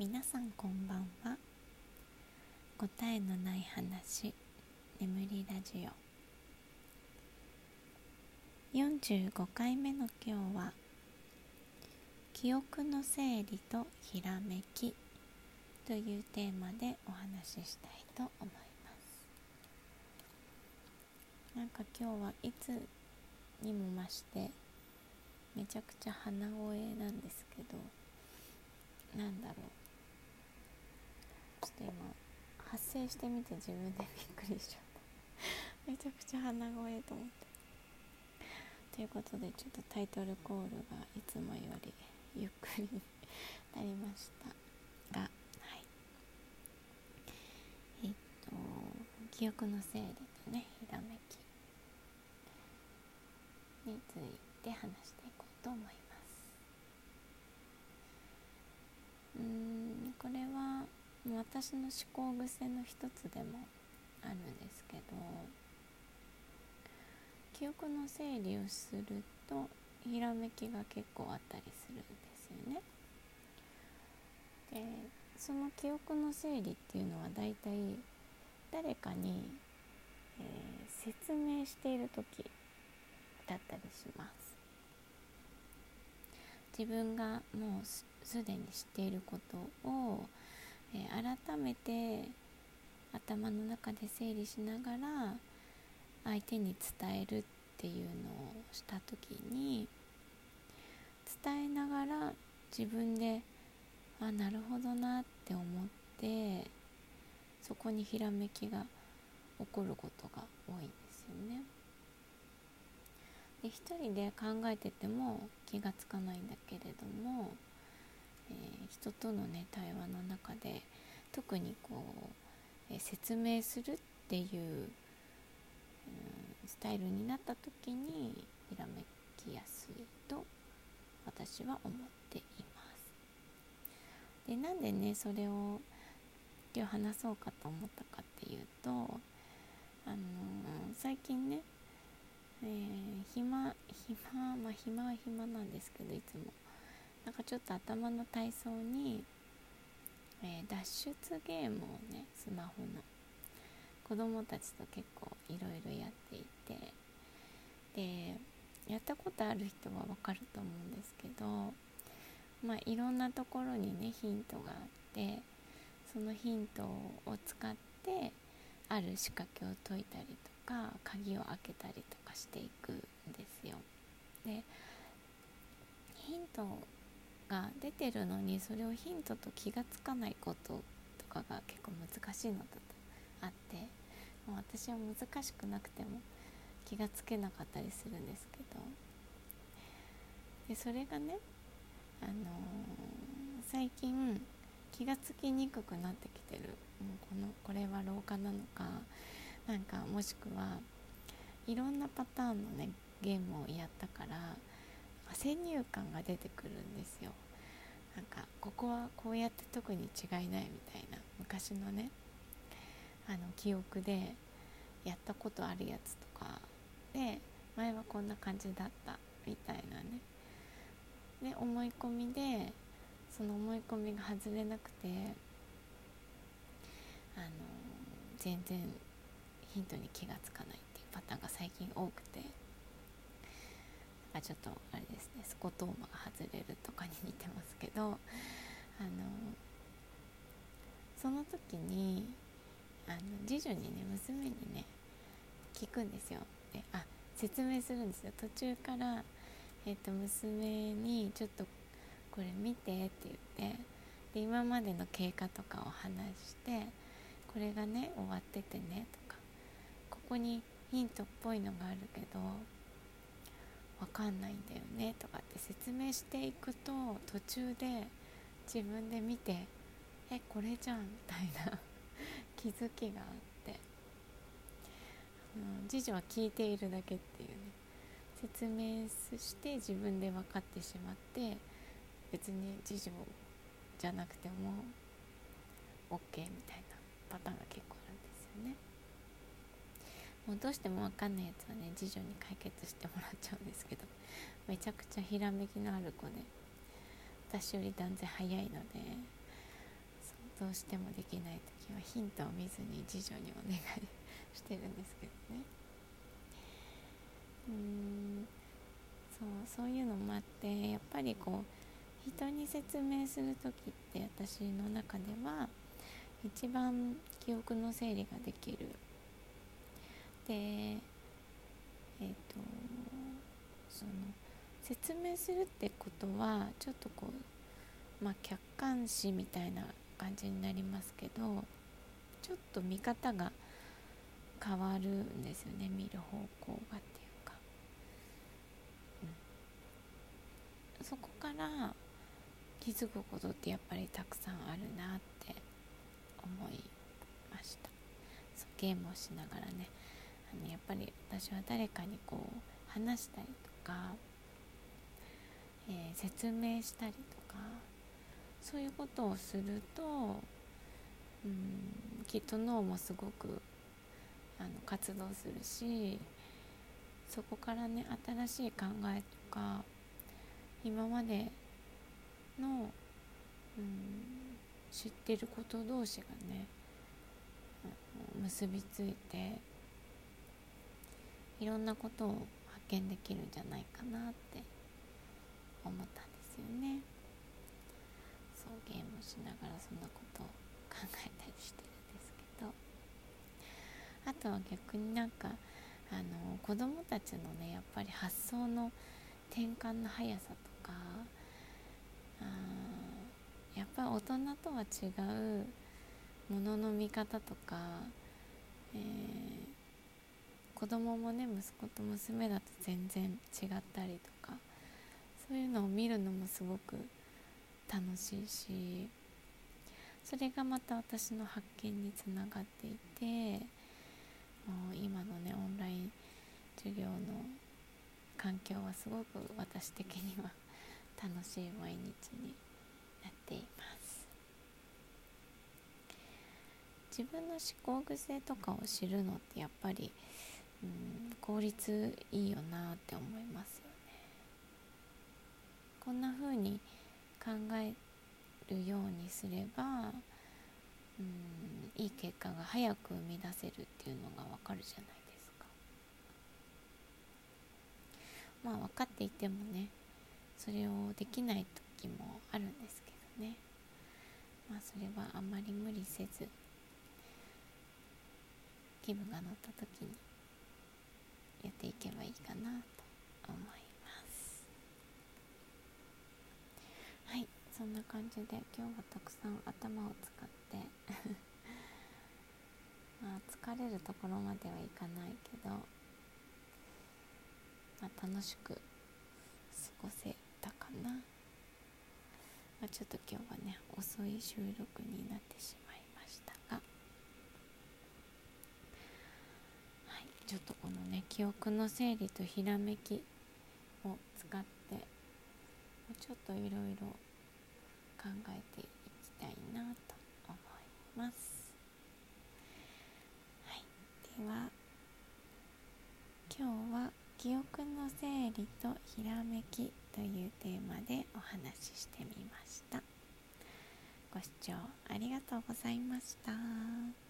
皆さんこんばんは。答えのない話眠りラジオ。45回目の今日は記憶の整理とひらめきというテーマでお話ししたいと思います。なんか今日はいつにも増してめちゃくちゃ鼻声なんですけどなんだろうちょっと今声してみて自分でびっくりしちゃっためちゃくちゃ鼻声と思ってということでちょっとタイトルコールがいつもよりゆっくりになりましたがはい。えっと記憶の整理とねひらめきについて話していこうと思います。うん。私の思考癖の一つでもあるんですけど記憶の整理をするとひらめきが結構あったりするんですよね。でその記憶の整理っていうのはだいたい誰かに、えー、説明している時だったりします。自分がもうすでに知っていることを、え、改めて頭の中で整理しながら相手に伝えるっていうのをした時に伝えながら自分であなるほどなって思ってそこにひらめきが起こることが多いんですよね。で一人で考えてても気がつかないんだけれども、えー、人とのね対話の中で特にこう、えー、説明するっていう、うん、スタイルになった時にひらめきやすいと私は思っています。でなんでねそれを今日話そうかと思ったかっていうと、あのー、最近ねえー、暇暇まあ暇は暇なんですけどいつもちょっと頭の体操に、えー、脱出ゲームをねスマホの子供たちと結構いろいろやっていてでやったことある人はわかると思うんですけどまあいろんなところにねヒントがあってそのヒントを使ってある仕掛けを解いたりとか鍵を開けたりとかしていくんですよ。でヒントが出てるのにそれをヒントと気がつかないこととかが結構難しいのだとあってもう私は難しくなくても気がつけなかったりするんですけどでそれがね、あのー、最近気がつきにくくなってきてる。もうこのこれは老化なのかなんかもしくはいろんなパターンのねゲームをやったから先入観が出てくるんですよ。なんかここはこうやって特に違いないみたいな昔のねあの記憶でやったことあるやつとかで前はこんな感じだったみたいなね。で思い込みでその思い込みが外れなくてあの全然ヒントに気がつかないっていうパターンが最近多くて。ちょっとあれですねスコトーマが外れるとかに似てますけどあのその時にあの次女にね娘にね聞くんですよ。であ説明するんですよ。途中から、えーと、娘にちょっとこれ見てって言ってで今までの経過とかを話してこれがね終わっててねとかここにヒントっぽいのがあるけどわかんないんだよねとかって説明していくと途中で自分で見てえこれじゃんみたいな 気づきがあって次女は聞いているだけっていうね説明して自分で分かってしまって別に次女じゃなくても OK みたいなパターンが結構あるんですよね。もうどうしても分かんないやつはね次女に解決してもらっちゃうんですけど。めちゃくちゃひらめきのある子で。私より断然早いので。どうしてもできない時はヒントを見ずに次女にお願い してるんですけどね。うんそうそういうのもあってやっぱりこう人に説明する時って私の中では一番記憶の整理ができるでえっ、ー、とその説明するってことはちょっとこうまあ客観視みたいな感じになりますけどちょっと見方が変わるんですよね見る方向がっていうか、うん、そこから気づくことってやっぱりたくさんあるなって思いました。ゲームをしながらね。あのやっぱり私は誰かにこう話したりとか、えー、説明したりとかそういうことをすると、うん、きっと脳もすごくあの活動するしそこからね新しい考えとか今までの、うん、知ってること同士がね結びついていろんなことを発見できるんじゃないかなって思ったんですよね。そうゲームしながらそんなことを考えたりしてるんですけど。あとは逆になんかあの子供たちのねやっぱり発想の転換の速さとかあやっぱ大人とは違うものの見方とか、えー、子供もね息子と娘だと全然違ったりとかそういうのを見るのもすごく楽しいしそれがまた私の発見につながっていてもう今のねオンライン授業の環境はすごく私的には楽しい毎日になっています。自分の思考癖とかを知るのってやっぱり、うん、効率いいよなって思いますよね。こんな風に考えるようにすれば、うん、いい結果が早く生み出せるっていうのがわかるじゃないですか。まあ分かっていてもねそれをできない時もあるんですけどね。まあそれはあまり無理せず気分が乗った時にやっていけばいいかなと思います。はい。そんな感じで今日はたくさん頭を使って まあ疲れるところまではいかないけど、まあ、楽しく過ごせたかな、まあ、ちょっと今日はね遅い収録になってしまいましたがはいちょっとこのね記憶の整理とひらめきを使ってちょっといろいろ考えていきたいなと思います。はい、では今日は記憶の整理とひらめきというテーマでお話ししてみました。ご視聴ありがとうございました。